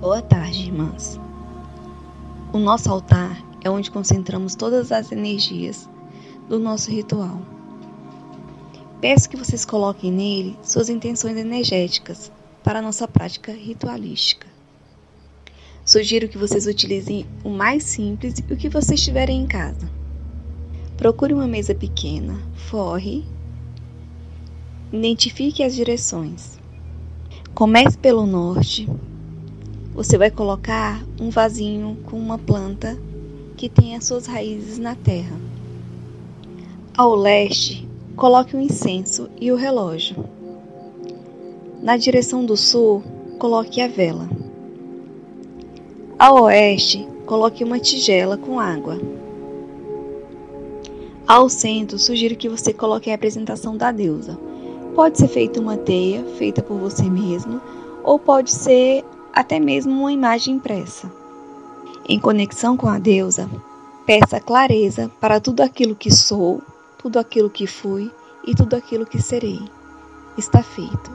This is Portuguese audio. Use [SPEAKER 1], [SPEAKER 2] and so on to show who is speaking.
[SPEAKER 1] Boa tarde, irmãs. O nosso altar é onde concentramos todas as energias do nosso ritual. Peço que vocês coloquem nele suas intenções energéticas para a nossa prática ritualística. Sugiro que vocês utilizem o mais simples e o que vocês tiverem em casa. Procure uma mesa pequena, forre, identifique as direções. Comece pelo norte, você vai colocar um vasinho com uma planta que tem as suas raízes na terra. Ao leste, coloque o incenso e o relógio. Na direção do sul, coloque a vela. Ao oeste, coloque uma tigela com água. Ao centro, sugiro que você coloque a representação da deusa. Pode ser feita uma teia, feita por você mesmo, ou pode ser até mesmo uma imagem impressa. Em conexão com a deusa, peça clareza para tudo aquilo que sou, tudo aquilo que fui e tudo aquilo que serei. Está feito.